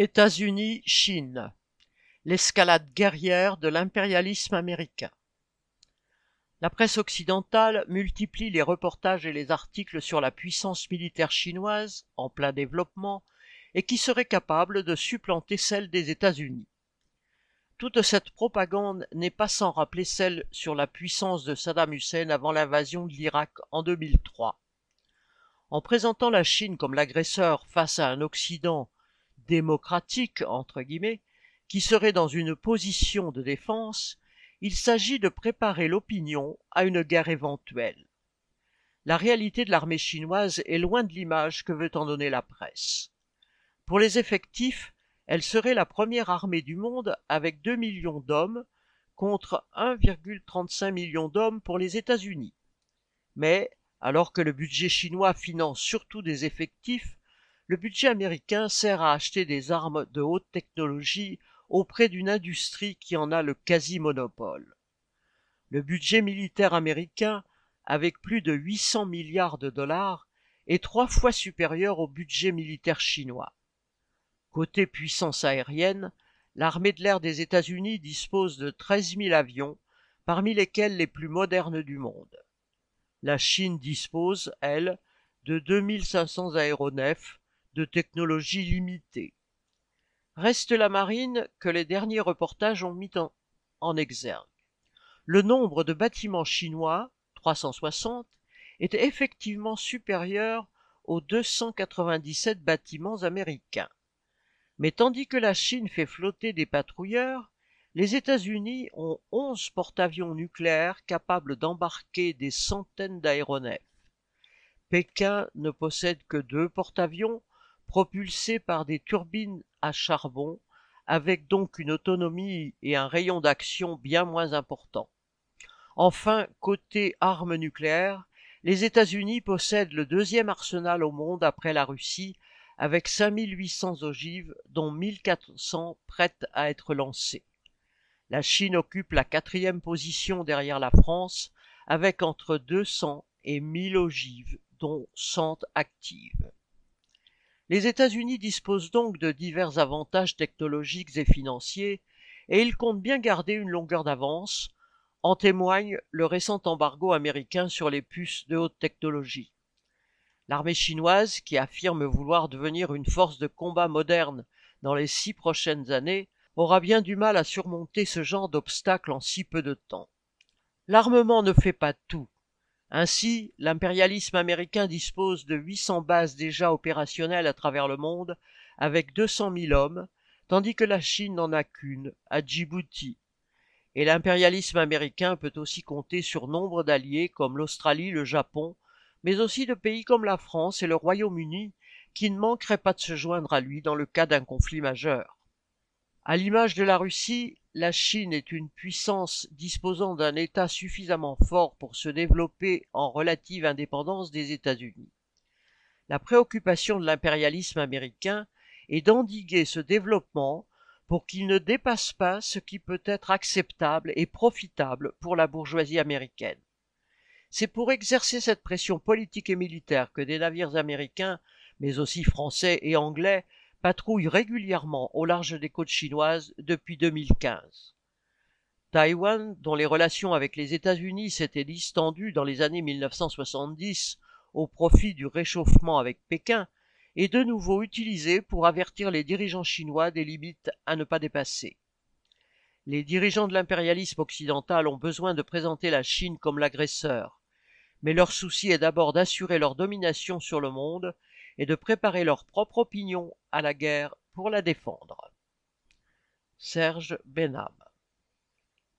États-Unis-Chine: l'escalade guerrière de l'impérialisme américain. La presse occidentale multiplie les reportages et les articles sur la puissance militaire chinoise, en plein développement, et qui serait capable de supplanter celle des États-Unis. Toute cette propagande n'est pas sans rappeler celle sur la puissance de Saddam Hussein avant l'invasion de l'Irak en 2003. En présentant la Chine comme l'agresseur face à un Occident démocratique, entre guillemets, qui serait dans une position de défense, il s'agit de préparer l'opinion à une guerre éventuelle. La réalité de l'armée chinoise est loin de l'image que veut en donner la presse. Pour les effectifs, elle serait la première armée du monde avec 2 millions d'hommes contre 1,35 million d'hommes pour les États-Unis. Mais, alors que le budget chinois finance surtout des effectifs, le budget américain sert à acheter des armes de haute technologie auprès d'une industrie qui en a le quasi-monopole. Le budget militaire américain, avec plus de 800 milliards de dollars, est trois fois supérieur au budget militaire chinois. Côté puissance aérienne, l'armée de l'air des États-Unis dispose de 13 000 avions, parmi lesquels les plus modernes du monde. La Chine dispose, elle, de 2500 aéronefs, de technologie limitée. Reste la marine que les derniers reportages ont mis en, exergue. Le nombre de bâtiments chinois, 360, est effectivement supérieur aux 297 bâtiments américains. Mais tandis que la Chine fait flotter des patrouilleurs, les États-Unis ont 11 porte-avions nucléaires capables d'embarquer des centaines d'aéronefs. Pékin ne possède que deux porte-avions propulsés par des turbines à charbon, avec donc une autonomie et un rayon d'action bien moins importants. Enfin, côté armes nucléaires, les États-Unis possèdent le deuxième arsenal au monde après la Russie, avec 5800 ogives, dont 1400 prêtes à être lancées. La Chine occupe la quatrième position derrière la France, avec entre 200 et 1000 ogives, dont 100 actives. Les États-Unis disposent donc de divers avantages technologiques et financiers, et ils comptent bien garder une longueur d'avance, en témoigne le récent embargo américain sur les puces de haute technologie. L'armée chinoise, qui affirme vouloir devenir une force de combat moderne dans les six prochaines années, aura bien du mal à surmonter ce genre d'obstacles en si peu de temps. L'armement ne fait pas tout, ainsi, l'impérialisme américain dispose de 800 bases déjà opérationnelles à travers le monde, avec 200 000 hommes, tandis que la Chine n'en a qu'une, à Djibouti. Et l'impérialisme américain peut aussi compter sur nombre d'alliés comme l'Australie, le Japon, mais aussi de pays comme la France et le Royaume-Uni, qui ne manqueraient pas de se joindre à lui dans le cas d'un conflit majeur. À l'image de la Russie, la Chine est une puissance disposant d'un État suffisamment fort pour se développer en relative indépendance des États-Unis. La préoccupation de l'impérialisme américain est d'endiguer ce développement pour qu'il ne dépasse pas ce qui peut être acceptable et profitable pour la bourgeoisie américaine. C'est pour exercer cette pression politique et militaire que des navires américains, mais aussi français et anglais, patrouille régulièrement au large des côtes chinoises depuis 2015. Taïwan, dont les relations avec les États-Unis s'étaient distendues dans les années 1970 au profit du réchauffement avec Pékin, est de nouveau utilisé pour avertir les dirigeants chinois des limites à ne pas dépasser. Les dirigeants de l'impérialisme occidental ont besoin de présenter la Chine comme l'agresseur, mais leur souci est d'abord d'assurer leur domination sur le monde et de préparer leur propre opinion à la guerre pour la défendre. Serge Benham